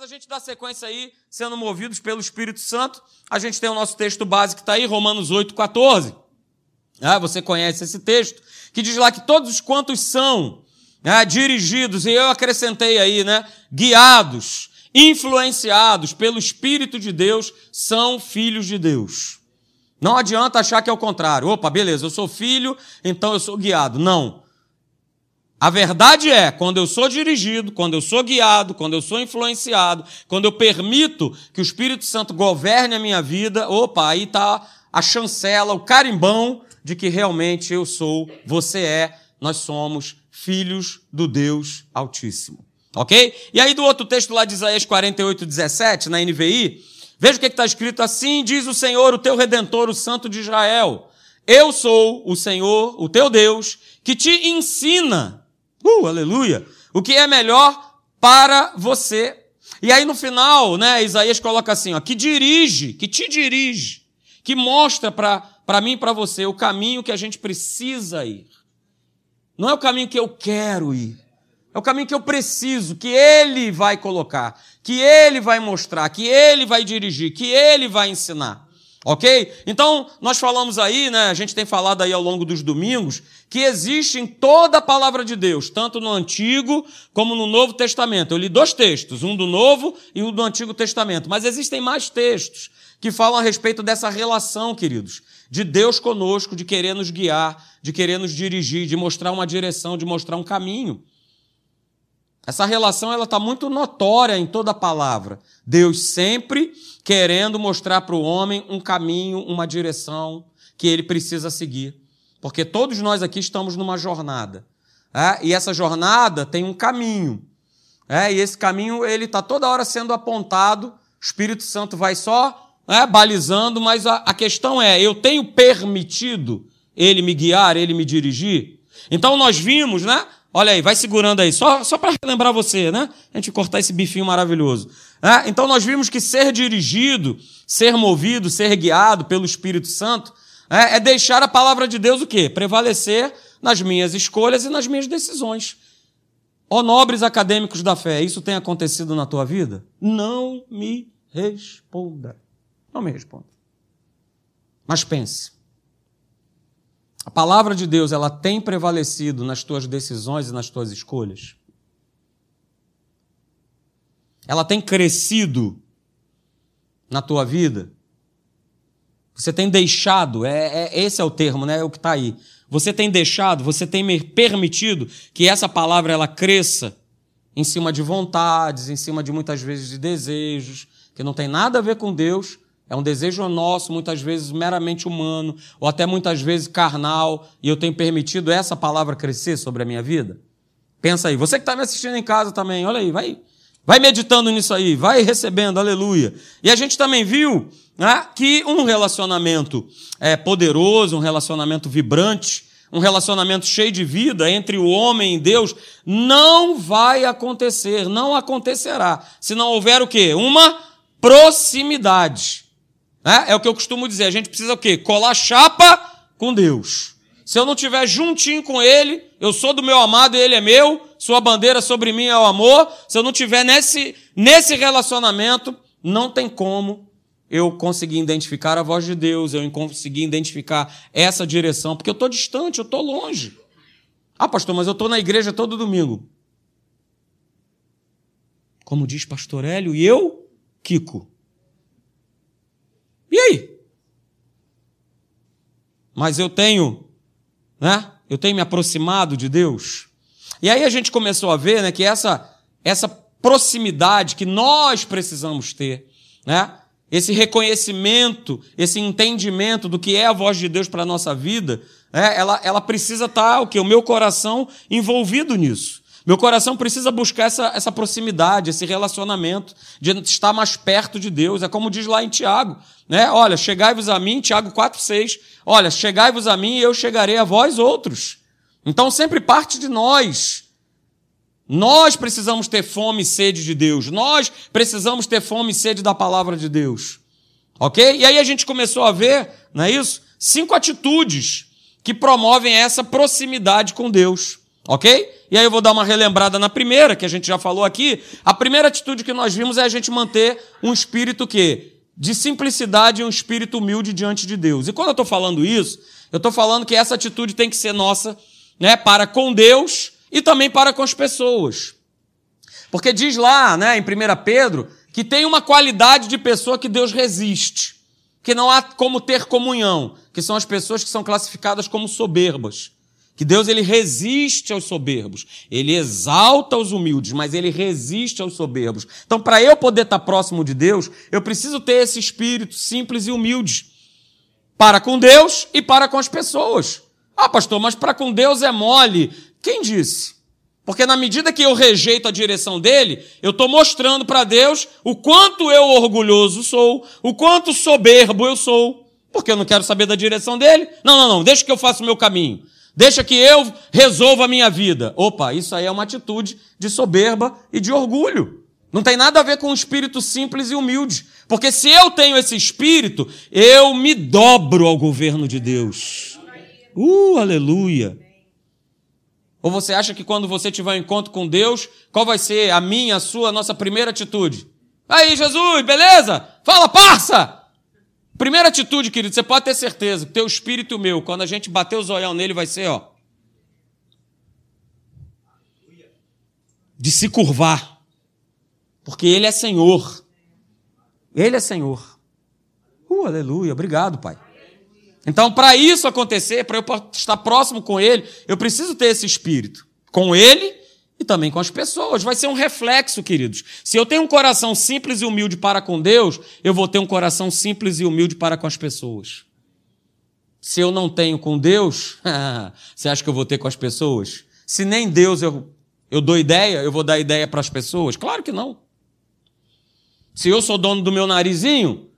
Mas a gente dá sequência aí, sendo movidos pelo Espírito Santo. A gente tem o nosso texto base que está aí, Romanos 8, 14. Ah, você conhece esse texto, que diz lá que todos quantos são né, dirigidos, e eu acrescentei aí, né, guiados, influenciados pelo Espírito de Deus, são filhos de Deus. Não adianta achar que é o contrário. Opa, beleza, eu sou filho, então eu sou guiado. Não. A verdade é, quando eu sou dirigido, quando eu sou guiado, quando eu sou influenciado, quando eu permito que o Espírito Santo governe a minha vida, opa, aí está a chancela, o carimbão de que realmente eu sou, você é, nós somos filhos do Deus Altíssimo. Ok? E aí do outro texto lá de Isaías 48, 17, na NVI, veja o que está escrito assim: diz o Senhor, o teu redentor, o Santo de Israel. Eu sou o Senhor, o teu Deus, que te ensina, uh, aleluia, o que é melhor para você. E aí no final, né, Isaías coloca assim, ó, que dirige, que te dirige, que mostra para mim e para você o caminho que a gente precisa ir. Não é o caminho que eu quero ir. É o caminho que eu preciso, que Ele vai colocar, que Ele vai mostrar, que Ele vai dirigir, que Ele vai ensinar. Ok? Então, nós falamos aí, né? A gente tem falado aí ao longo dos domingos, que existe em toda a palavra de Deus, tanto no Antigo como no Novo Testamento. Eu li dois textos, um do Novo e um do Antigo Testamento. Mas existem mais textos que falam a respeito dessa relação, queridos, de Deus conosco, de querer nos guiar, de querer nos dirigir, de mostrar uma direção, de mostrar um caminho. Essa relação ela está muito notória em toda a palavra. Deus sempre querendo mostrar para o homem um caminho, uma direção que ele precisa seguir. Porque todos nós aqui estamos numa jornada. É? E essa jornada tem um caminho. É? E esse caminho ele está toda hora sendo apontado. O Espírito Santo vai só é, balizando, mas a, a questão é: eu tenho permitido ele me guiar, ele me dirigir? Então nós vimos, né? Olha aí, vai segurando aí, só, só para lembrar você, né? A gente cortar esse bifinho maravilhoso. É? Então nós vimos que ser dirigido, ser movido, ser guiado pelo Espírito Santo é, é deixar a palavra de Deus o quê? Prevalecer nas minhas escolhas e nas minhas decisões. Ó nobres acadêmicos da fé, isso tem acontecido na tua vida? Não me responda. Não me responda. Mas pense. A palavra de Deus, ela tem prevalecido nas tuas decisões e nas tuas escolhas? Ela tem crescido na tua vida? Você tem deixado, é, é esse é o termo, né? É o que está aí. Você tem deixado, você tem permitido que essa palavra ela cresça em cima de vontades, em cima de muitas vezes de desejos, que não tem nada a ver com Deus, é um desejo nosso, muitas vezes meramente humano, ou até muitas vezes carnal, e eu tenho permitido essa palavra crescer sobre a minha vida? Pensa aí. Você que está me assistindo em casa também, olha aí, vai, vai meditando nisso aí, vai recebendo, aleluia. E a gente também viu né, que um relacionamento é, poderoso, um relacionamento vibrante, um relacionamento cheio de vida entre o homem e Deus, não vai acontecer, não acontecerá, se não houver o quê? Uma proximidade. É, é o que eu costumo dizer. A gente precisa o quê? Colar chapa com Deus. Se eu não estiver juntinho com Ele, eu sou do meu amado e Ele é meu, sua bandeira sobre mim é o amor. Se eu não estiver nesse, nesse relacionamento, não tem como eu conseguir identificar a voz de Deus, eu conseguir identificar essa direção, porque eu estou distante, eu estou longe. Ah, pastor, mas eu estou na igreja todo domingo. Como diz pastor Hélio, e eu, Kiko. E aí? Mas eu tenho, né? Eu tenho me aproximado de Deus. E aí a gente começou a ver, né, que essa essa proximidade que nós precisamos ter, né? Esse reconhecimento, esse entendimento do que é a voz de Deus para a nossa vida, né? ela, ela precisa estar, o que? O meu coração envolvido nisso. Meu coração precisa buscar essa, essa proximidade, esse relacionamento, de estar mais perto de Deus. É como diz lá em Tiago, né? Olha, chegai-vos a mim, Tiago 4, 6. Olha, chegai-vos a mim e eu chegarei a vós outros. Então sempre parte de nós. Nós precisamos ter fome e sede de Deus. Nós precisamos ter fome e sede da palavra de Deus. Ok? E aí a gente começou a ver, não é isso? Cinco atitudes que promovem essa proximidade com Deus. Ok? E aí eu vou dar uma relembrada na primeira, que a gente já falou aqui. A primeira atitude que nós vimos é a gente manter um espírito que de simplicidade e um espírito humilde diante de Deus. E quando eu estou falando isso, eu estou falando que essa atitude tem que ser nossa, né, para com Deus e também para com as pessoas. Porque diz lá, né, em 1 Pedro, que tem uma qualidade de pessoa que Deus resiste, que não há como ter comunhão, que são as pessoas que são classificadas como soberbas. Que Deus ele resiste aos soberbos, ele exalta os humildes, mas ele resiste aos soberbos. Então, para eu poder estar próximo de Deus, eu preciso ter esse espírito simples e humilde para com Deus e para com as pessoas. Ah, pastor, mas para com Deus é mole. Quem disse? Porque na medida que eu rejeito a direção dele, eu estou mostrando para Deus o quanto eu orgulhoso sou, o quanto soberbo eu sou, porque eu não quero saber da direção dele. Não, não, não, deixa que eu faça o meu caminho. Deixa que eu resolva a minha vida. Opa, isso aí é uma atitude de soberba e de orgulho. Não tem nada a ver com um espírito simples e humilde. Porque se eu tenho esse espírito, eu me dobro ao governo de Deus. Uh, aleluia. Ou você acha que quando você tiver um encontro com Deus, qual vai ser a minha, a sua, a nossa primeira atitude? Aí, Jesus, beleza? Fala, parça! Primeira atitude, querido, você pode ter certeza que teu espírito meu, quando a gente bater o zoião nele, vai ser, ó. De se curvar. Porque ele é Senhor. Ele é Senhor. Uh, aleluia. Obrigado, Pai. Então, para isso acontecer, para eu estar próximo com Ele, eu preciso ter esse espírito. Com Ele e também com as pessoas. Vai ser um reflexo, queridos. Se eu tenho um coração simples e humilde para com Deus, eu vou ter um coração simples e humilde para com as pessoas. Se eu não tenho com Deus, você acha que eu vou ter com as pessoas? Se nem Deus eu, eu dou ideia, eu vou dar ideia para as pessoas? Claro que não. Se eu sou dono do meu narizinho,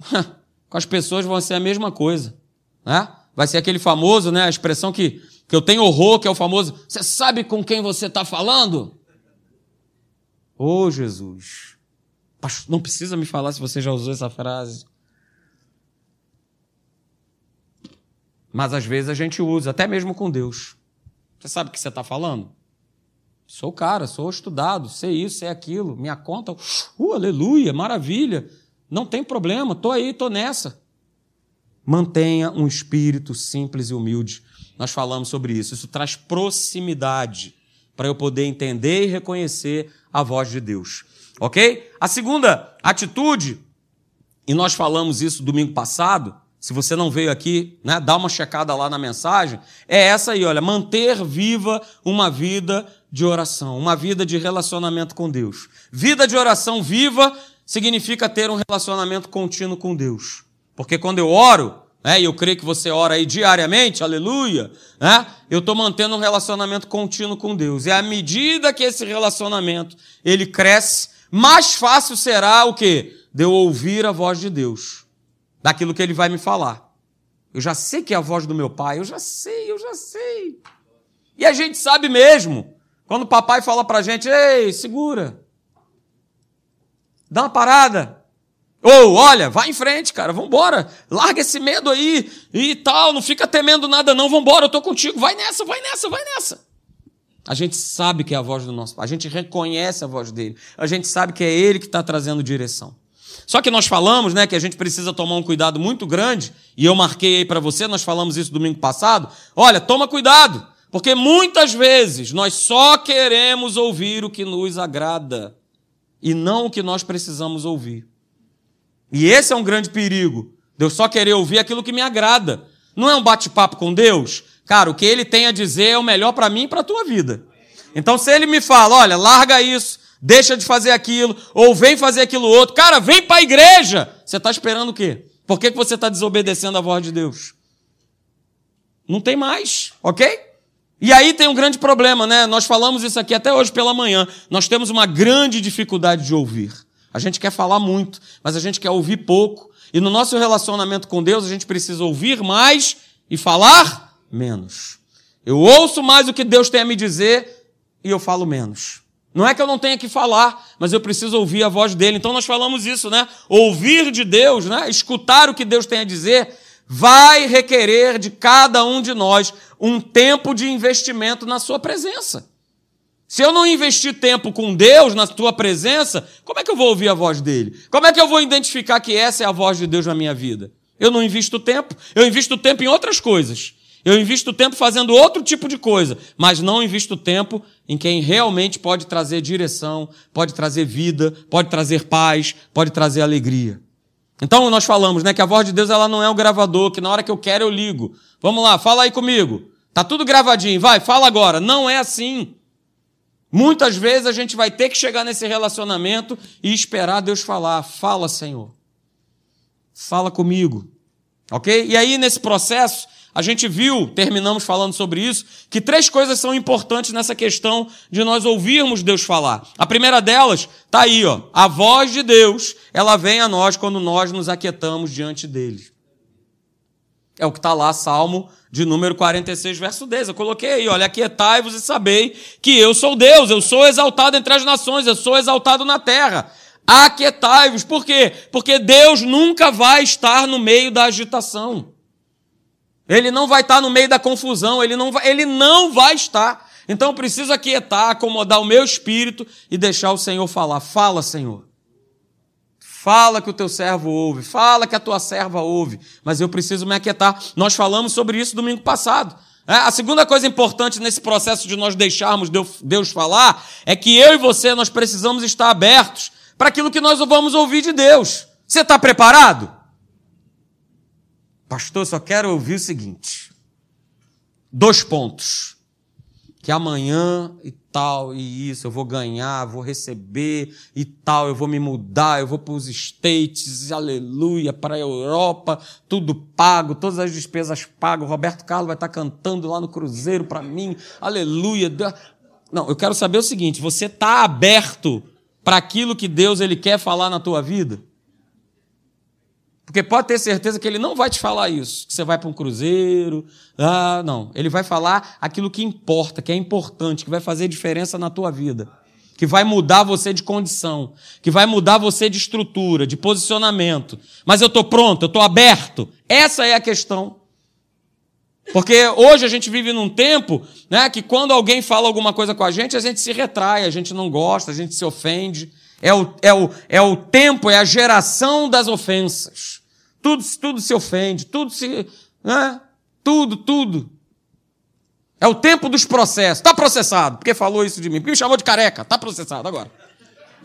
com as pessoas vão ser a mesma coisa. Né? Vai ser aquele famoso, né? A expressão que que eu tenho horror, que é o famoso, você sabe com quem você está falando? Ô oh, Jesus. Não precisa me falar se você já usou essa frase. Mas às vezes a gente usa, até mesmo com Deus. Você sabe o que você está falando? Sou cara, sou estudado, sei isso, sei aquilo, minha conta, uh, aleluia, maravilha, não tem problema, estou aí, estou nessa. Mantenha um espírito simples e humilde nós falamos sobre isso. Isso traz proximidade para eu poder entender e reconhecer a voz de Deus. Ok? A segunda atitude, e nós falamos isso domingo passado, se você não veio aqui, né, dá uma checada lá na mensagem, é essa aí, olha, manter viva uma vida de oração, uma vida de relacionamento com Deus. Vida de oração viva significa ter um relacionamento contínuo com Deus. Porque quando eu oro, né? E eu creio que você ora aí diariamente, aleluia, né? Eu estou mantendo um relacionamento contínuo com Deus. E à medida que esse relacionamento ele cresce, mais fácil será o quê? De eu ouvir a voz de Deus, daquilo que ele vai me falar. Eu já sei que é a voz do meu pai, eu já sei, eu já sei. E a gente sabe mesmo. Quando o papai fala pra gente, ei, segura. Dá uma parada. Ou, olha, vai em frente, cara, vambora. Larga esse medo aí e tal, não fica temendo nada não, vambora, eu tô contigo. Vai nessa, vai nessa, vai nessa. A gente sabe que é a voz do nosso Pai, a gente reconhece a voz dele, a gente sabe que é ele que está trazendo direção. Só que nós falamos, né, que a gente precisa tomar um cuidado muito grande, e eu marquei aí para você, nós falamos isso domingo passado. Olha, toma cuidado, porque muitas vezes nós só queremos ouvir o que nos agrada e não o que nós precisamos ouvir. E esse é um grande perigo. Deus só querer ouvir aquilo que me agrada. Não é um bate-papo com Deus? Cara, o que ele tem a dizer é o melhor para mim e para a tua vida. Então, se ele me fala, olha, larga isso, deixa de fazer aquilo, ou vem fazer aquilo outro, cara, vem para a igreja. Você está esperando o quê? Por que, que você está desobedecendo a voz de Deus? Não tem mais, ok? E aí tem um grande problema, né? Nós falamos isso aqui até hoje pela manhã. Nós temos uma grande dificuldade de ouvir. A gente quer falar muito, mas a gente quer ouvir pouco. E no nosso relacionamento com Deus, a gente precisa ouvir mais e falar menos. Eu ouço mais o que Deus tem a me dizer e eu falo menos. Não é que eu não tenha que falar, mas eu preciso ouvir a voz dele. Então nós falamos isso, né? Ouvir de Deus, né? Escutar o que Deus tem a dizer, vai requerer de cada um de nós um tempo de investimento na sua presença. Se eu não investir tempo com Deus na tua presença, como é que eu vou ouvir a voz dele? Como é que eu vou identificar que essa é a voz de Deus na minha vida? Eu não invisto tempo, eu invisto tempo em outras coisas. Eu invisto tempo fazendo outro tipo de coisa, mas não invisto tempo em quem realmente pode trazer direção, pode trazer vida, pode trazer paz, pode trazer alegria. Então nós falamos, né, que a voz de Deus ela não é um gravador, que na hora que eu quero eu ligo. Vamos lá, fala aí comigo. Tá tudo gravadinho, vai, fala agora. Não é assim. Muitas vezes a gente vai ter que chegar nesse relacionamento e esperar Deus falar. Fala, Senhor. Fala comigo. Ok? E aí, nesse processo, a gente viu, terminamos falando sobre isso, que três coisas são importantes nessa questão de nós ouvirmos Deus falar. A primeira delas está aí, ó. A voz de Deus, ela vem a nós quando nós nos aquietamos diante dele. É o que está lá, Salmo de número 46, verso 10. Eu coloquei aí, olha, aquietai-vos e sabei que eu sou Deus, eu sou exaltado entre as nações, eu sou exaltado na terra. Aquietai-vos, por quê? Porque Deus nunca vai estar no meio da agitação. Ele não vai estar no meio da confusão, ele não vai, ele não vai estar. Então eu preciso aquietar, acomodar o meu espírito e deixar o Senhor falar. Fala, Senhor. Fala que o teu servo ouve, fala que a tua serva ouve, mas eu preciso me aquietar. Nós falamos sobre isso domingo passado. É, a segunda coisa importante nesse processo de nós deixarmos Deus falar é que eu e você nós precisamos estar abertos para aquilo que nós vamos ouvir de Deus. Você está preparado? Pastor, só quero ouvir o seguinte: dois pontos. Que amanhã tal, e isso, eu vou ganhar, vou receber e tal, eu vou me mudar, eu vou para os States, aleluia, para a Europa, tudo pago, todas as despesas pagas, Roberto Carlos vai estar cantando lá no Cruzeiro para mim, aleluia. Não, eu quero saber o seguinte, você está aberto para aquilo que Deus ele quer falar na tua vida? Porque pode ter certeza que ele não vai te falar isso, que você vai para um cruzeiro. Ah, não. Ele vai falar aquilo que importa, que é importante, que vai fazer diferença na tua vida. Que vai mudar você de condição, que vai mudar você de estrutura, de posicionamento. Mas eu estou pronto, eu estou aberto. Essa é a questão. Porque hoje a gente vive num tempo né, que quando alguém fala alguma coisa com a gente, a gente se retrai, a gente não gosta, a gente se ofende. É o, é o, é o tempo, é a geração das ofensas. Tudo, tudo se ofende, tudo se. Né? Tudo, tudo. É o tempo dos processos. Está processado, porque falou isso de mim. Porque me chamou de careca. Está processado agora.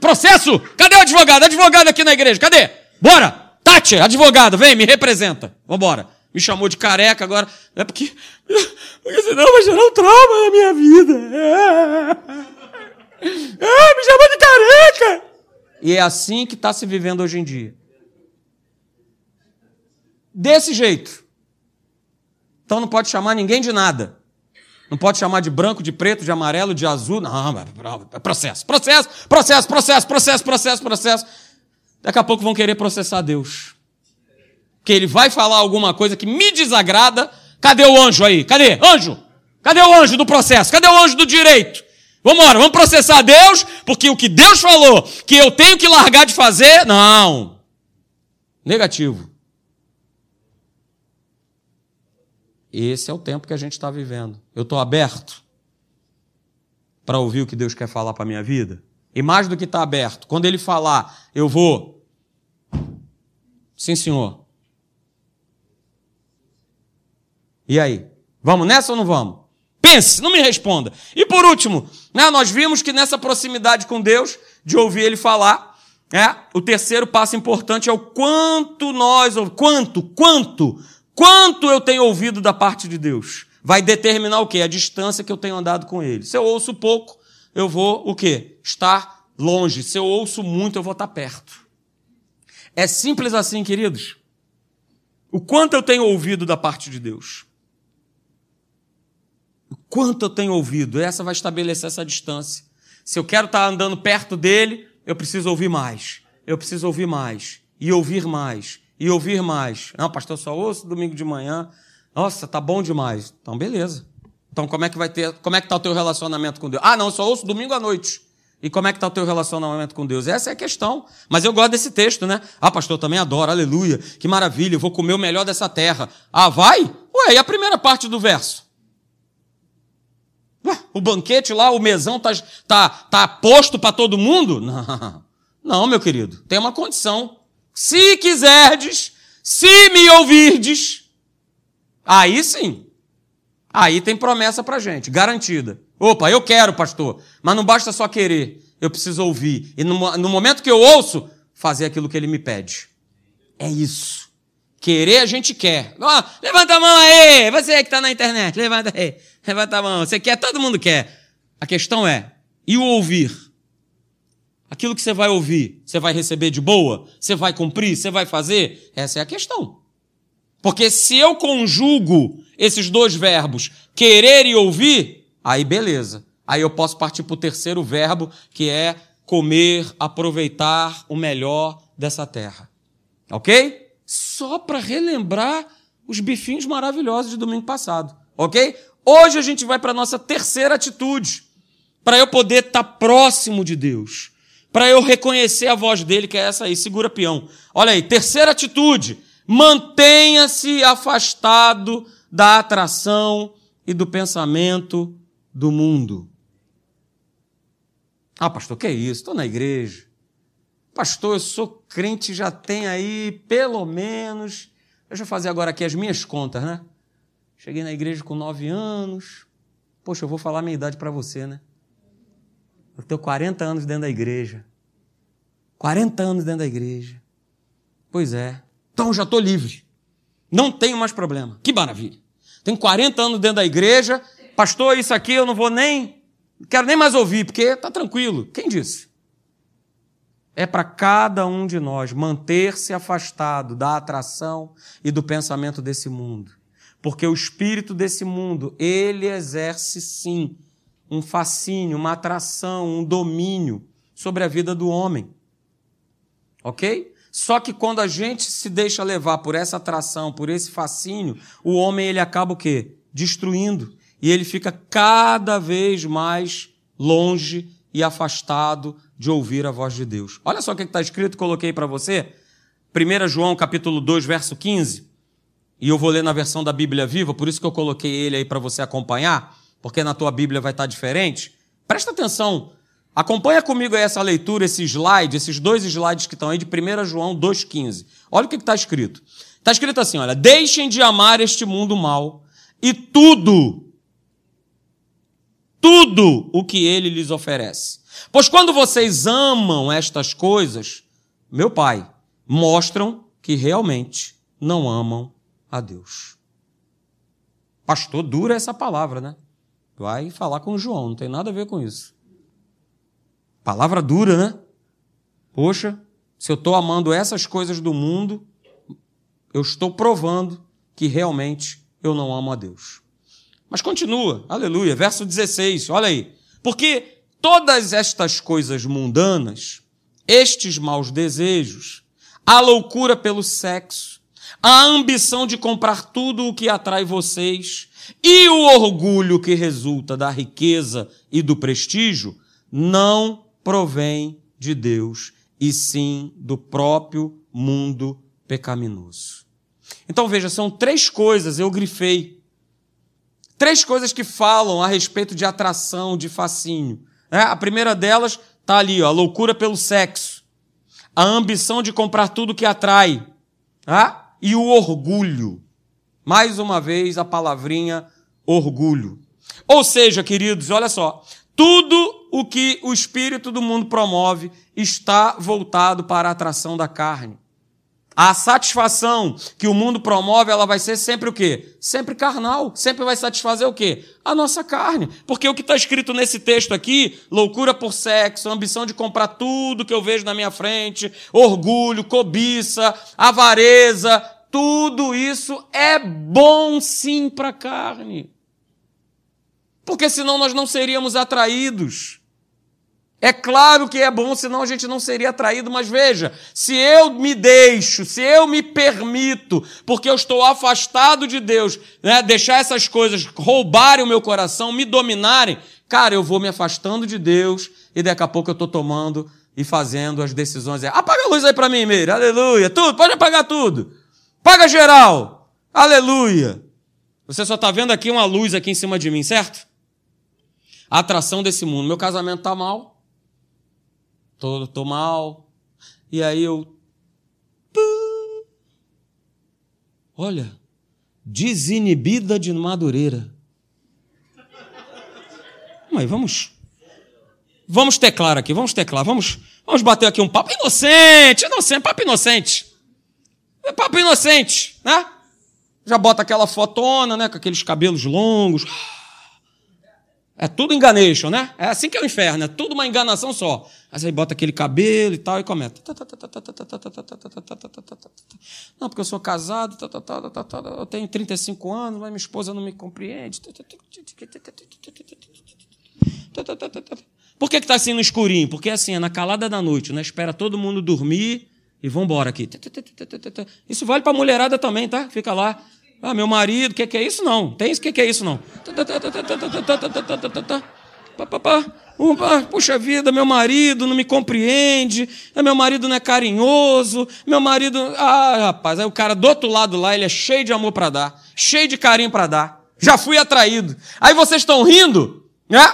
Processo! Cadê o advogado? Advogado aqui na igreja, cadê? Bora! Tati, advogado, vem, me representa. Vambora. Me chamou de careca agora. É porque. Porque senão vai gerar um trauma na minha vida. É, é me chamou de careca! E é assim que está se vivendo hoje em dia desse jeito. Então não pode chamar ninguém de nada. Não pode chamar de branco, de preto, de amarelo, de azul. Não, é processo, processo, processo, processo, processo, processo, processo. Daqui a pouco vão querer processar Deus. Que ele vai falar alguma coisa que me desagrada. Cadê o anjo aí? Cadê? Anjo! Cadê o anjo do processo? Cadê o anjo do direito? Vamos embora, vamos processar Deus, porque o que Deus falou que eu tenho que largar de fazer, não. Negativo. Esse é o tempo que a gente está vivendo. Eu estou aberto para ouvir o que Deus quer falar para a minha vida? E mais do que estar tá aberto, quando Ele falar, eu vou. Sim, senhor. E aí? Vamos nessa ou não vamos? Pense, não me responda. E por último, né, nós vimos que nessa proximidade com Deus, de ouvir Ele falar, é, o terceiro passo importante é o quanto nós, quanto, quanto Quanto eu tenho ouvido da parte de Deus? Vai determinar o quê? A distância que eu tenho andado com Ele. Se eu ouço pouco, eu vou o quê? Estar longe. Se eu ouço muito, eu vou estar perto. É simples assim, queridos. O quanto eu tenho ouvido da parte de Deus? Quanto eu tenho ouvido? Essa vai estabelecer essa distância. Se eu quero estar andando perto dele, eu preciso ouvir mais. Eu preciso ouvir mais. E ouvir mais e ouvir mais. Não, pastor, só ouço domingo de manhã. Nossa, tá bom demais. Então, beleza. Então, como é que vai ter, como é que tá o teu relacionamento com Deus? Ah, não, só ouço domingo à noite. E como é que está o teu relacionamento com Deus? Essa é a questão. Mas eu gosto desse texto, né? Ah, pastor, também adoro, aleluia, que maravilha, eu vou comer o melhor dessa terra. Ah, vai? Ué, e a primeira parte do verso? O banquete lá, o mesão tá, tá, tá posto para todo mundo? Não. Não, meu querido, tem uma condição. Se quiserdes, se me ouvirdes, aí sim. Aí tem promessa para gente, garantida. Opa, eu quero, pastor, mas não basta só querer, eu preciso ouvir. E no, no momento que eu ouço, fazer aquilo que ele me pede. É isso. Querer a gente quer. Oh, levanta a mão aí, você que está na internet, levanta aí, levanta a mão. Você quer, todo mundo quer. A questão é, e o ouvir? Aquilo que você vai ouvir, você vai receber de boa? Você vai cumprir? Você vai fazer? Essa é a questão. Porque se eu conjugo esses dois verbos, querer e ouvir, Aí beleza. Aí eu posso partir para o terceiro verbo, que é comer, aproveitar o melhor dessa terra. Ok? Só para relembrar os bifinhos maravilhosos de domingo passado. Ok? Hoje a gente vai para a nossa terceira atitude. Para eu poder estar tá próximo de Deus. Para eu reconhecer a voz dele, que é essa aí, segura peão. Olha aí, terceira atitude. Mantenha-se afastado da atração e do pensamento do mundo. Ah, pastor, que é isso? Estou na igreja. Pastor, eu sou crente já tem aí pelo menos. Deixa eu fazer agora aqui as minhas contas, né? Cheguei na igreja com nove anos. Poxa, eu vou falar a minha idade para você, né? Eu tenho 40 anos dentro da igreja. 40 anos dentro da igreja. Pois é. Então já estou livre. Não tenho mais problema. Que maravilha. Tenho 40 anos dentro da igreja pastor, isso aqui eu não vou nem, quero nem mais ouvir, porque está tranquilo. Quem disse? É para cada um de nós manter-se afastado da atração e do pensamento desse mundo. Porque o espírito desse mundo, ele exerce sim um fascínio, uma atração, um domínio sobre a vida do homem. Ok? Só que quando a gente se deixa levar por essa atração, por esse fascínio, o homem ele acaba o quê? Destruindo e ele fica cada vez mais longe e afastado de ouvir a voz de Deus. Olha só o que está escrito, coloquei para você. 1 João capítulo 2, verso 15. E eu vou ler na versão da Bíblia Viva, por isso que eu coloquei ele aí para você acompanhar, porque na tua Bíblia vai estar tá diferente. Presta atenção. Acompanha comigo essa leitura, esse slide, esses dois slides que estão aí de 1 João 2,15. Olha o que está escrito. Está escrito assim: olha, deixem de amar este mundo mal e tudo tudo o que ele lhes oferece. Pois quando vocês amam estas coisas, meu Pai, mostram que realmente não amam a Deus. Pastor, dura essa palavra, né? Vai falar com João, não tem nada a ver com isso. Palavra dura, né? Poxa, se eu estou amando essas coisas do mundo, eu estou provando que realmente eu não amo a Deus. Mas continua, aleluia, verso 16, olha aí. Porque todas estas coisas mundanas, estes maus desejos, a loucura pelo sexo, a ambição de comprar tudo o que atrai vocês e o orgulho que resulta da riqueza e do prestígio, não provém de Deus, e sim do próprio mundo pecaminoso. Então veja, são três coisas, eu grifei Três coisas que falam a respeito de atração, de fascínio. É, a primeira delas está ali, ó, a loucura pelo sexo, a ambição de comprar tudo que atrai, tá? e o orgulho. Mais uma vez a palavrinha orgulho. Ou seja, queridos, olha só, tudo o que o espírito do mundo promove está voltado para a atração da carne. A satisfação que o mundo promove, ela vai ser sempre o quê? Sempre carnal. Sempre vai satisfazer o quê? A nossa carne. Porque o que está escrito nesse texto aqui, loucura por sexo, ambição de comprar tudo que eu vejo na minha frente, orgulho, cobiça, avareza, tudo isso é bom sim para a carne. Porque senão nós não seríamos atraídos. É claro que é bom, senão a gente não seria atraído, mas veja, se eu me deixo, se eu me permito, porque eu estou afastado de Deus, né, deixar essas coisas roubarem o meu coração, me dominarem, Cara, eu vou me afastando de Deus e daqui a pouco eu estou tomando e fazendo as decisões. Apaga a luz aí para mim, Meire. Aleluia. Tudo, pode apagar tudo. Paga geral. Aleluia. Você só está vendo aqui uma luz aqui em cima de mim, certo? A atração desse mundo. Meu casamento tá mal. Tô, tô mal. E aí eu. Olha, desinibida de Madureira. Mas vamos. Vamos teclar aqui, vamos teclar, vamos, vamos bater aqui um papo inocente, inocente, papo inocente. É papo inocente, né? Já bota aquela fotona, né, com aqueles cabelos longos. É tudo enganation, né? É assim que é o inferno, é tudo uma enganação só. Aí bota aquele cabelo e tal e comenta. Não, porque eu sou casado, eu tenho 35 anos, mas minha esposa não me compreende. Por que está assim no escurinho? Porque assim, é na calada da noite, né? Espera todo mundo dormir e vamos embora aqui. Isso vale para a mulherada também, tá? Fica lá. Ah, meu marido, o que, que é isso? Não. Tem isso? O que, que é isso? Não. Puxa vida, meu marido não me compreende, meu marido não é carinhoso, meu marido. Ah, rapaz, aí o cara do outro lado lá, ele é cheio de amor para dar, cheio de carinho para dar. Já fui atraído. Aí vocês estão rindo, né?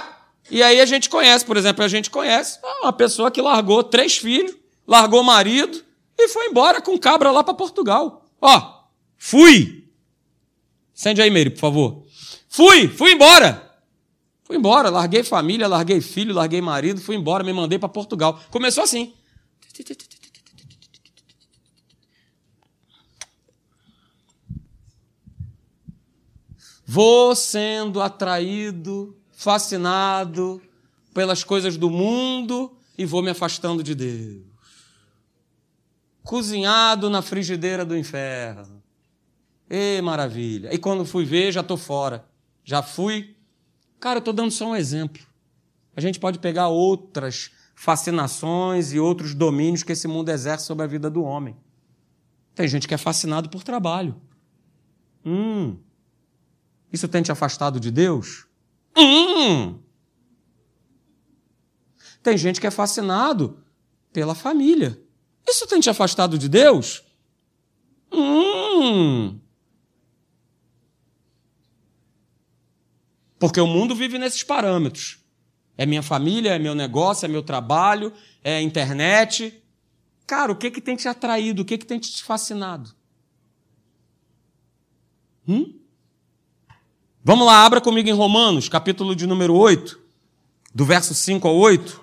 E aí a gente conhece, por exemplo, a gente conhece uma pessoa que largou três filhos, largou o marido e foi embora com cabra lá para Portugal. Ó, fui. Sende aí, Meire, por favor. Fui, fui embora. Fui embora, larguei família, larguei filho, larguei marido, fui embora, me mandei para Portugal. Começou assim. Vou sendo atraído fascinado pelas coisas do mundo e vou me afastando de Deus. Cozinhado na frigideira do inferno. Ê, maravilha. E quando fui ver, já estou fora. Já fui. Cara, eu estou dando só um exemplo. A gente pode pegar outras fascinações e outros domínios que esse mundo exerce sobre a vida do homem. Tem gente que é fascinado por trabalho. Hum. Isso tem te afastado de Deus? Hum. Tem gente que é fascinado pela família. Isso tem te afastado de Deus? Hum. Porque o mundo vive nesses parâmetros. É minha família, é meu negócio, é meu trabalho, é a internet. Cara, o que, que tem te atraído? O que, que tem te fascinado? Hum? Vamos lá, abra comigo em Romanos, capítulo de número 8, do verso 5 ao 8.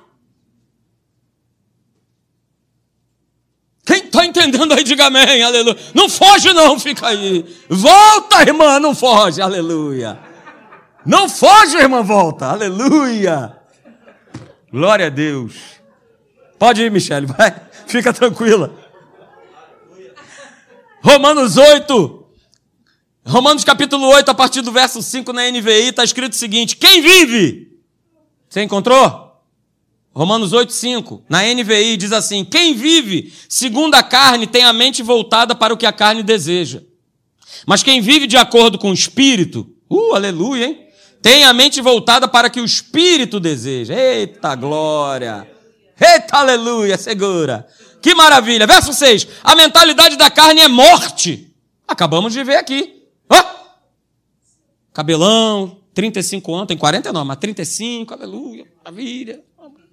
Quem está entendendo aí, diga amém, aleluia. Não foge, não, fica aí. Volta, irmã, não foge, aleluia. Não foge, irmã, volta, aleluia. Glória a Deus. Pode ir, Michele, vai, fica tranquila. Romanos 8, Romanos capítulo 8, a partir do verso 5 na NVI, está escrito o seguinte: Quem vive? Você encontrou? Romanos 8, 5. Na NVI diz assim: Quem vive segundo a carne tem a mente voltada para o que a carne deseja. Mas quem vive de acordo com o espírito, uh, aleluia, hein? Tem a mente voltada para que o espírito deseja. Eita glória! Eita aleluia, segura. Que maravilha. Verso 6. A mentalidade da carne é morte. Acabamos de ver aqui. Cabelão, 35 anos, tem 49, mas 35, aleluia, maravilha.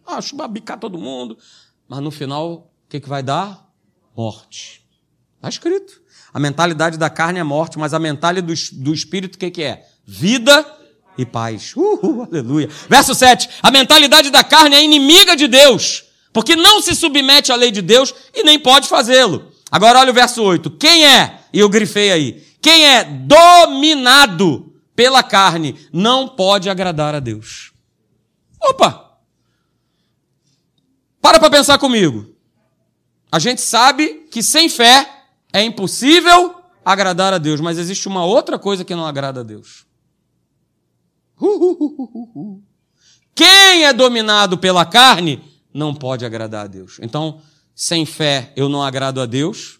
Acho bicar todo mundo. Mas no final, o que, que vai dar? Morte. Está escrito. A mentalidade da carne é morte, mas a mentalidade do, do espírito, o que, que é? Vida e paz. Uhul, aleluia. Verso 7. A mentalidade da carne é inimiga de Deus, porque não se submete à lei de Deus e nem pode fazê-lo. Agora olha o verso 8. Quem é? E eu grifei aí. Quem é dominado pela carne não pode agradar a Deus. Opa! Para para pensar comigo. A gente sabe que sem fé é impossível agradar a Deus, mas existe uma outra coisa que não agrada a Deus. Quem é dominado pela carne não pode agradar a Deus. Então, sem fé eu não agrado a Deus.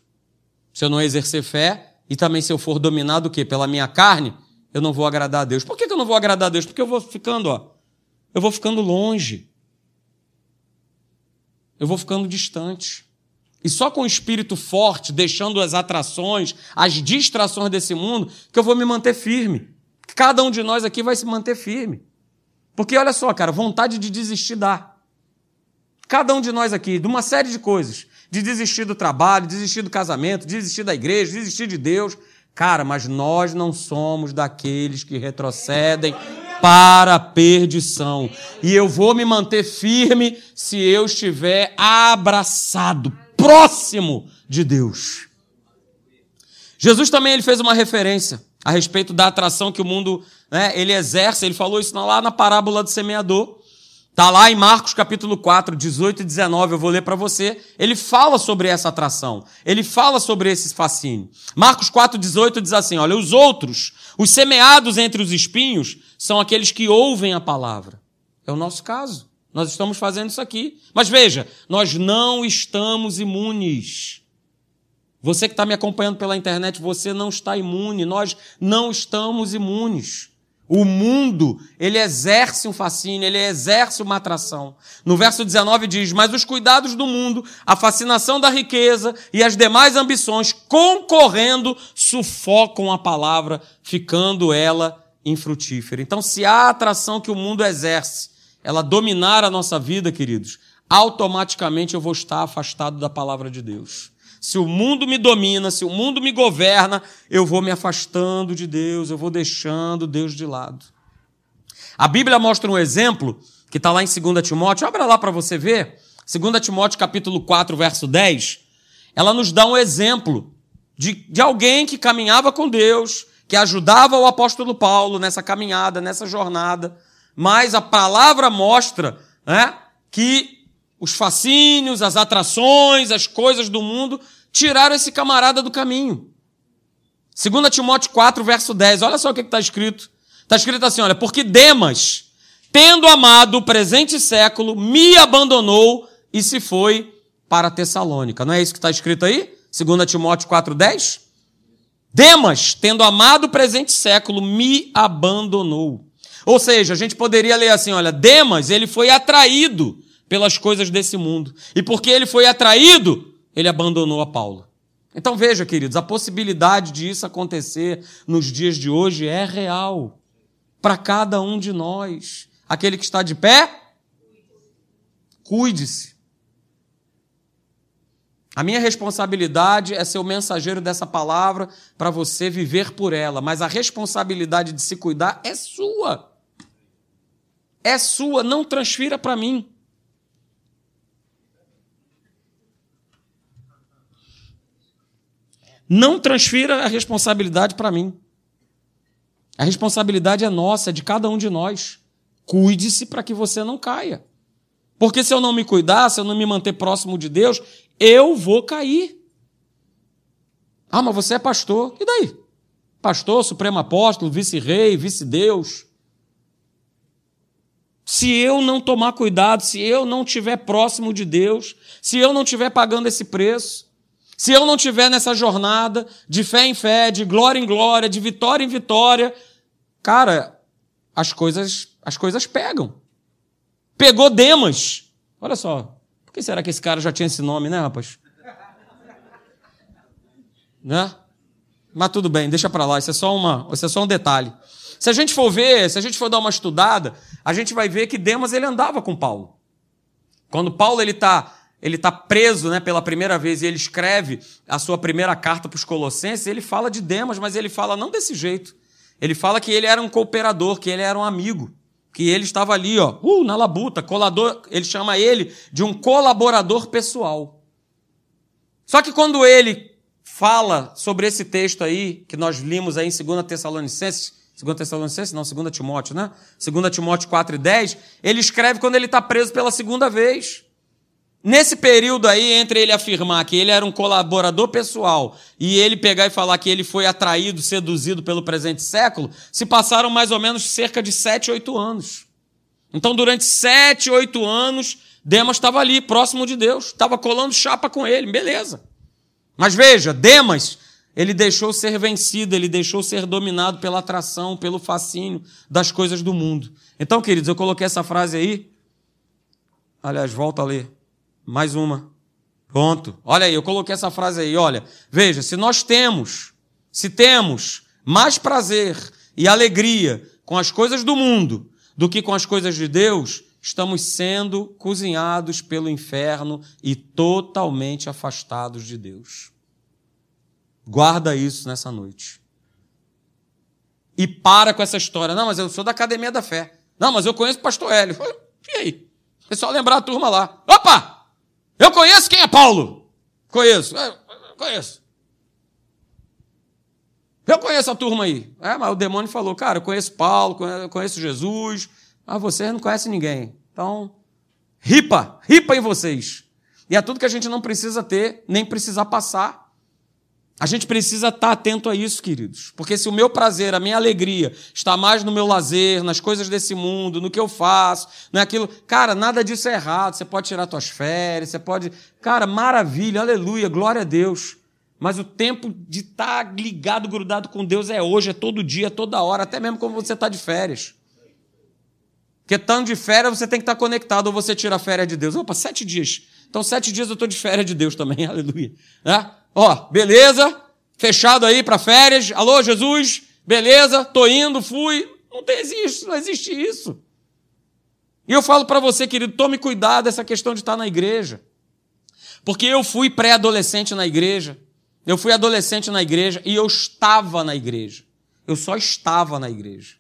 Se eu não exercer fé, e também se eu for dominado o quê? Pela minha carne, eu não vou agradar a Deus. Por que, eu não vou agradar a Deus? Porque eu vou ficando, ó, eu vou ficando longe. Eu vou ficando distante. E só com o espírito forte, deixando as atrações, as distrações desse mundo, que eu vou me manter firme. Cada um de nós aqui vai se manter firme. Porque olha só, cara, vontade de desistir dá. Cada um de nós aqui, de uma série de coisas. De desistir do trabalho, desistir do casamento, desistir da igreja, desistir de Deus. Cara, mas nós não somos daqueles que retrocedem para a perdição. E eu vou me manter firme se eu estiver abraçado, próximo de Deus. Jesus também ele fez uma referência a respeito da atração que o mundo né, ele exerce. Ele falou isso lá na parábola do semeador. Está lá em Marcos capítulo 4, 18 e 19, eu vou ler para você. Ele fala sobre essa atração. Ele fala sobre esse fascínio. Marcos 4, 18 diz assim: Olha, os outros, os semeados entre os espinhos, são aqueles que ouvem a palavra. É o nosso caso. Nós estamos fazendo isso aqui. Mas veja, nós não estamos imunes. Você que está me acompanhando pela internet, você não está imune. Nós não estamos imunes. O mundo, ele exerce um fascínio, ele exerce uma atração. No verso 19 diz: Mas os cuidados do mundo, a fascinação da riqueza e as demais ambições, concorrendo, sufocam a palavra, ficando ela infrutífera. Então, se a atração que o mundo exerce, ela dominar a nossa vida, queridos, automaticamente eu vou estar afastado da palavra de Deus. Se o mundo me domina, se o mundo me governa, eu vou me afastando de Deus, eu vou deixando Deus de lado. A Bíblia mostra um exemplo que está lá em 2 Timóteo. Abra lá para você ver. 2 Timóteo capítulo 4, verso 10. Ela nos dá um exemplo de, de alguém que caminhava com Deus, que ajudava o apóstolo Paulo nessa caminhada, nessa jornada. Mas a palavra mostra né, que os fascínios, as atrações, as coisas do mundo tiraram esse camarada do caminho. 2 Timóteo 4, verso 10, olha só o que está escrito. Está escrito assim: olha, porque Demas, tendo amado o presente século, me abandonou e se foi para Tessalônica. Não é isso que está escrito aí? 2 Timóteo 4, 10? Demas, tendo amado o presente século, me abandonou. Ou seja, a gente poderia ler assim: olha, Demas, ele foi atraído pelas coisas desse mundo. E porque ele foi atraído, ele abandonou a Paulo. Então veja, queridos, a possibilidade de isso acontecer nos dias de hoje é real para cada um de nós. Aquele que está de pé, cuide-se. A minha responsabilidade é ser o mensageiro dessa palavra para você viver por ela, mas a responsabilidade de se cuidar é sua. É sua, não transfira para mim. Não transfira a responsabilidade para mim. A responsabilidade é nossa, é de cada um de nós. Cuide-se para que você não caia. Porque se eu não me cuidar, se eu não me manter próximo de Deus, eu vou cair. Ah, mas você é pastor. E daí? Pastor, supremo apóstolo, vice-rei, vice-deus. Se eu não tomar cuidado, se eu não estiver próximo de Deus, se eu não estiver pagando esse preço, se eu não tiver nessa jornada de fé em fé, de glória em glória, de vitória em vitória, cara, as coisas, as coisas pegam. Pegou Demas. Olha só, por que será que esse cara já tinha esse nome, né, rapaz? Né? Mas tudo bem, deixa para lá, isso é só uma, isso é só um detalhe. Se a gente for ver, se a gente for dar uma estudada, a gente vai ver que Demas ele andava com Paulo. Quando Paulo ele está ele está preso né, pela primeira vez e ele escreve a sua primeira carta para os Colossenses, ele fala de Demas, mas ele fala não desse jeito. Ele fala que ele era um cooperador, que ele era um amigo, que ele estava ali, ó, uh, na labuta, colador, ele chama ele de um colaborador pessoal. Só que quando ele fala sobre esse texto aí, que nós limos aí em 2 Tessalonicenses, 2 Tessalonicenses, não, 2 Timóteo, né? 2 Timóteo 4 e 10, ele escreve quando ele está preso pela segunda vez. Nesse período aí, entre ele afirmar que ele era um colaborador pessoal e ele pegar e falar que ele foi atraído, seduzido pelo presente século, se passaram mais ou menos cerca de sete, oito anos. Então, durante sete, oito anos, Demas estava ali, próximo de Deus, estava colando chapa com ele, beleza. Mas veja, Demas, ele deixou ser vencido, ele deixou ser dominado pela atração, pelo fascínio das coisas do mundo. Então, queridos, eu coloquei essa frase aí. Aliás, volta a ler. Mais uma. Pronto. Olha aí, eu coloquei essa frase aí. Olha, veja, se nós temos, se temos mais prazer e alegria com as coisas do mundo do que com as coisas de Deus, estamos sendo cozinhados pelo inferno e totalmente afastados de Deus. Guarda isso nessa noite. E para com essa história. Não, mas eu sou da Academia da Fé. Não, mas eu conheço o pastor Hélio. E aí? É só lembrar a turma lá. Opa! Eu conheço quem é Paulo. Conheço. É, conheço. Eu conheço a turma aí. É, mas o demônio falou, cara, eu conheço Paulo, eu conheço Jesus, mas vocês não conhecem ninguém. Então, ripa, ripa em vocês. E é tudo que a gente não precisa ter, nem precisar passar. A gente precisa estar atento a isso, queridos. Porque se o meu prazer, a minha alegria está mais no meu lazer, nas coisas desse mundo, no que eu faço, naquilo. Cara, nada disso é errado. Você pode tirar suas férias, você pode. Cara, maravilha, aleluia, glória a Deus. Mas o tempo de estar ligado, grudado com Deus é hoje, é todo dia, é toda hora, até mesmo quando você está de férias. Porque estando de férias, você tem que estar conectado, ou você tira a férias de Deus. Opa, sete dias. Então, sete dias eu estou de férias de Deus também, aleluia. É? Ó, beleza, fechado aí para férias. Alô, Jesus, beleza, tô indo, fui. Não existe, não existe isso. E eu falo para você, querido, tome cuidado dessa questão de estar na igreja. Porque eu fui pré-adolescente na igreja. Eu fui adolescente na igreja e eu estava na igreja. Eu só estava na igreja.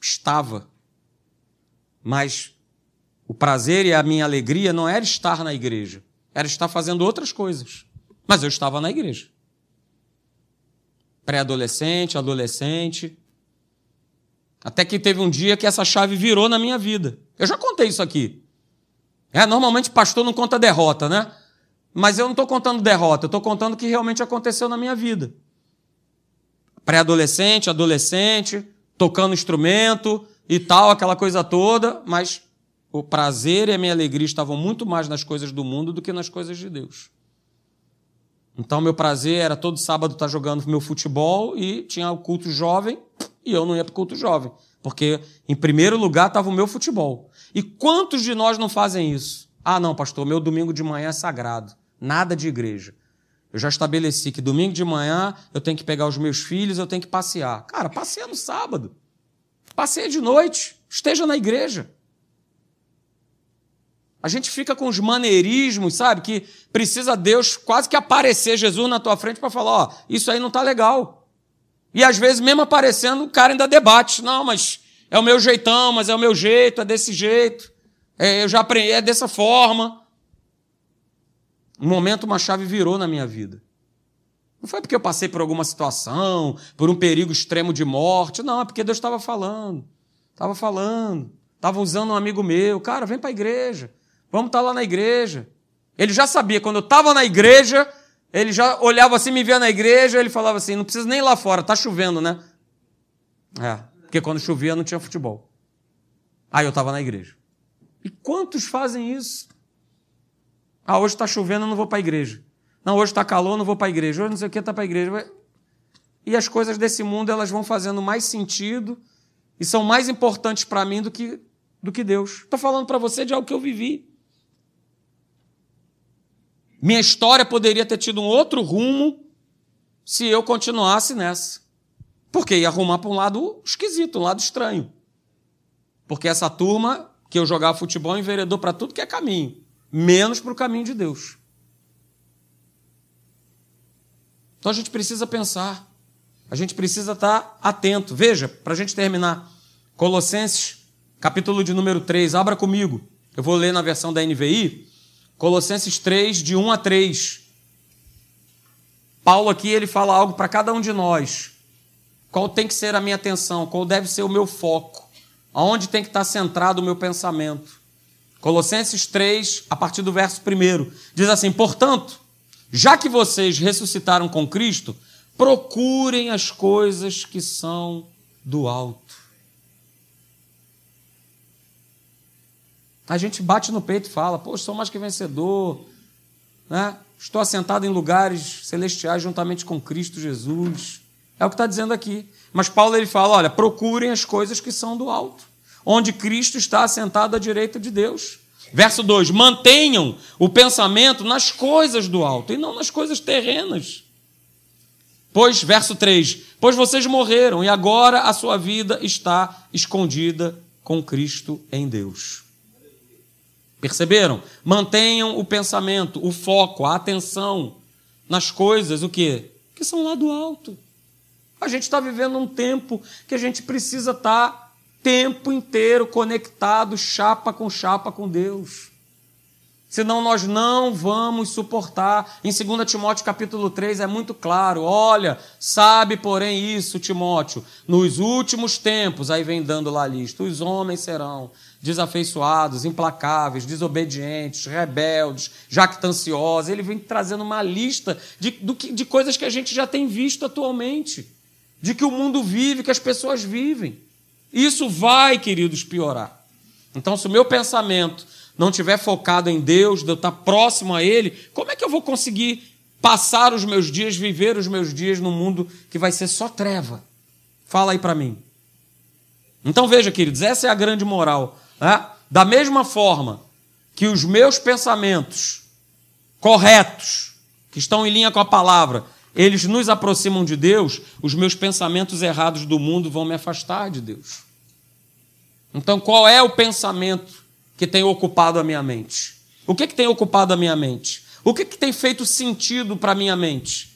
Estava. Mas o prazer e a minha alegria não era estar na igreja. Era estar fazendo outras coisas. Mas eu estava na igreja. Pré-adolescente, adolescente. Até que teve um dia que essa chave virou na minha vida. Eu já contei isso aqui. É, normalmente pastor não conta derrota, né? Mas eu não estou contando derrota, eu estou contando o que realmente aconteceu na minha vida. Pré-adolescente, adolescente, tocando instrumento e tal, aquela coisa toda, mas o prazer e a minha alegria estavam muito mais nas coisas do mundo do que nas coisas de Deus. Então, meu prazer era todo sábado estar jogando meu futebol e tinha o culto jovem e eu não ia para o culto jovem, porque em primeiro lugar estava o meu futebol. E quantos de nós não fazem isso? Ah, não, pastor, meu domingo de manhã é sagrado, nada de igreja. Eu já estabeleci que domingo de manhã eu tenho que pegar os meus filhos, eu tenho que passear. Cara, passeia no sábado. Passeia de noite. Esteja na igreja. A gente fica com os maneirismos, sabe? Que precisa Deus quase que aparecer Jesus na tua frente para falar: ó, isso aí não tá legal. E às vezes, mesmo aparecendo, o cara ainda debate: não, mas é o meu jeitão, mas é o meu jeito, é desse jeito. É, eu já aprendi, é dessa forma. Um momento, uma chave virou na minha vida. Não foi porque eu passei por alguma situação, por um perigo extremo de morte. Não, é porque Deus estava falando. Estava falando. Estava usando um amigo meu. Cara, vem para a igreja. Vamos estar tá lá na igreja. Ele já sabia, quando eu estava na igreja, ele já olhava assim, me via na igreja, ele falava assim: não precisa nem ir lá fora, tá chovendo, né? É, porque quando chovia não tinha futebol. Aí eu estava na igreja. E quantos fazem isso? Ah, hoje está chovendo, eu não vou para a igreja. Não, hoje está calor, não vou para a igreja. Hoje não sei o que, está para a igreja. E as coisas desse mundo elas vão fazendo mais sentido e são mais importantes para mim do que, do que Deus. Estou falando para você de algo que eu vivi. Minha história poderia ter tido um outro rumo se eu continuasse nessa. Porque ia arrumar para um lado esquisito, um lado estranho. Porque essa turma que eu jogava futebol enveredou para tudo que é caminho, menos para o caminho de Deus. Então a gente precisa pensar, a gente precisa estar atento. Veja, para a gente terminar, Colossenses, capítulo de número 3, abra comigo. Eu vou ler na versão da NVI. Colossenses 3, de 1 a 3. Paulo aqui ele fala algo para cada um de nós. Qual tem que ser a minha atenção? Qual deve ser o meu foco? Aonde tem que estar centrado o meu pensamento? Colossenses 3, a partir do verso 1, diz assim: Portanto, já que vocês ressuscitaram com Cristo, procurem as coisas que são do alto A gente bate no peito e fala, poxa, sou mais que vencedor, né? estou assentado em lugares celestiais juntamente com Cristo Jesus. É o que está dizendo aqui. Mas Paulo ele fala: olha, procurem as coisas que são do alto, onde Cristo está assentado à direita de Deus. Verso 2: mantenham o pensamento nas coisas do alto e não nas coisas terrenas. Pois, verso 3: Pois vocês morreram e agora a sua vida está escondida com Cristo em Deus. Perceberam? Mantenham o pensamento, o foco, a atenção nas coisas, o que? Que são lá do alto. A gente está vivendo um tempo que a gente precisa estar tá tempo inteiro conectado, chapa com chapa com Deus. Senão nós não vamos suportar. Em 2 Timóteo capítulo 3 é muito claro. Olha, sabe, porém, isso, Timóteo, nos últimos tempos, aí vem dando lá a lista, os homens serão desafeiçoados, implacáveis, desobedientes, rebeldes, jactanciosos. Ele vem trazendo uma lista de, de coisas que a gente já tem visto atualmente, de que o mundo vive, que as pessoas vivem. Isso vai, queridos, piorar. Então, se o meu pensamento não estiver focado em Deus, de eu estar próximo a Ele, como é que eu vou conseguir passar os meus dias, viver os meus dias num mundo que vai ser só treva? Fala aí para mim. Então veja, queridos, essa é a grande moral. Né? Da mesma forma que os meus pensamentos corretos, que estão em linha com a palavra, eles nos aproximam de Deus, os meus pensamentos errados do mundo vão me afastar de Deus. Então, qual é o pensamento que tem ocupado a minha mente? O que, que tem ocupado a minha mente? O que, que tem feito sentido para a minha mente?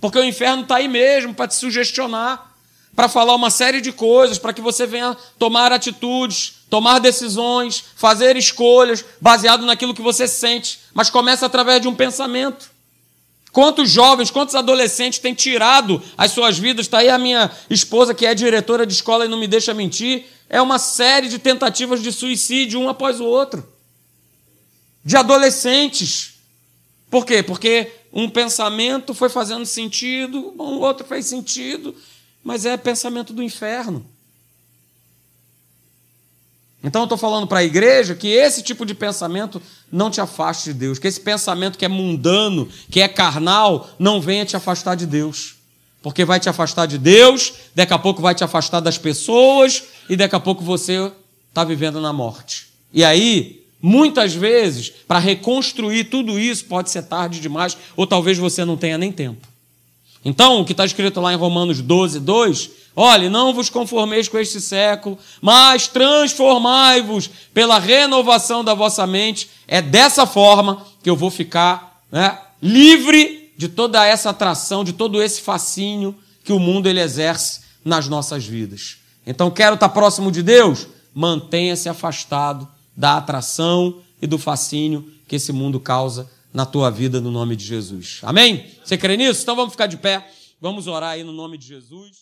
Porque o inferno está aí mesmo para te sugestionar, para falar uma série de coisas, para que você venha tomar atitudes, tomar decisões, fazer escolhas baseado naquilo que você sente, mas começa através de um pensamento. Quantos jovens, quantos adolescentes têm tirado as suas vidas? Está aí a minha esposa, que é diretora de escola e não me deixa mentir. É uma série de tentativas de suicídio, um após o outro. De adolescentes. Por quê? Porque um pensamento foi fazendo sentido, o outro fez sentido, mas é pensamento do inferno. Então eu estou falando para a igreja que esse tipo de pensamento não te afaste de Deus, que esse pensamento que é mundano, que é carnal, não venha te afastar de Deus. Porque vai te afastar de Deus, daqui a pouco vai te afastar das pessoas, e daqui a pouco você está vivendo na morte. E aí, muitas vezes, para reconstruir tudo isso, pode ser tarde demais, ou talvez você não tenha nem tempo. Então, o que está escrito lá em Romanos 12, 2 Olhe, não vos conformeis com este século, mas transformai-vos pela renovação da vossa mente. É dessa forma que eu vou ficar né, livre de toda essa atração, de todo esse fascínio que o mundo ele exerce nas nossas vidas. Então, quero estar próximo de Deus? Mantenha-se afastado da atração e do fascínio que esse mundo causa na tua vida, no nome de Jesus. Amém? Você crê nisso? Então vamos ficar de pé, vamos orar aí no nome de Jesus.